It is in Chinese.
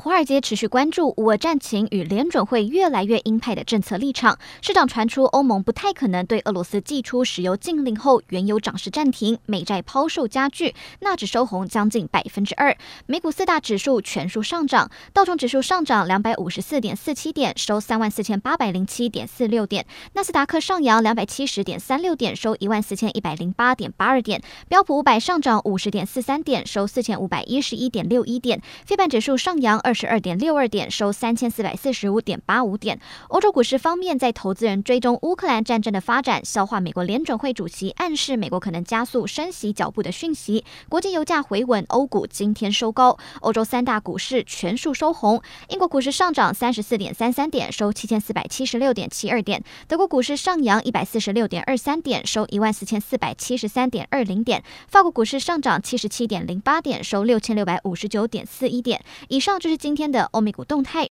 华尔街持续关注乌战情与联准会越来越鹰派的政策立场。市场传出欧盟不太可能对俄罗斯祭出石油禁令后，原油涨势暂停，美债抛售加剧，纳指收红将近百分之二。美股四大指数全数上涨，道琼指数上涨两百五十四点四七点，收三万四千八百零七点四六点；纳斯达克上扬两百七十点三六点，收一万四千一百零八点八二点；标普五百上涨五十点四三点，收四千五百一十一点六一点；非半指数上扬。二十二点六二点，收三千四百四十五点八五点。欧洲股市方面，在投资人追踪乌克兰战争的发展，消化美国联准会主席暗示美国可能加速升息脚步的讯息，国际油价回稳，欧股今天收高。欧洲三大股市全数收红，英国股市上涨三十四点三三点，收七千四百七十六点七二点。德国股市上扬一百四十六点二三点，收一万四千四百七十三点二零点。法国股市上涨七十七点零八点，收六千六百五十九点四一点。以上就是。今天的欧美股动态。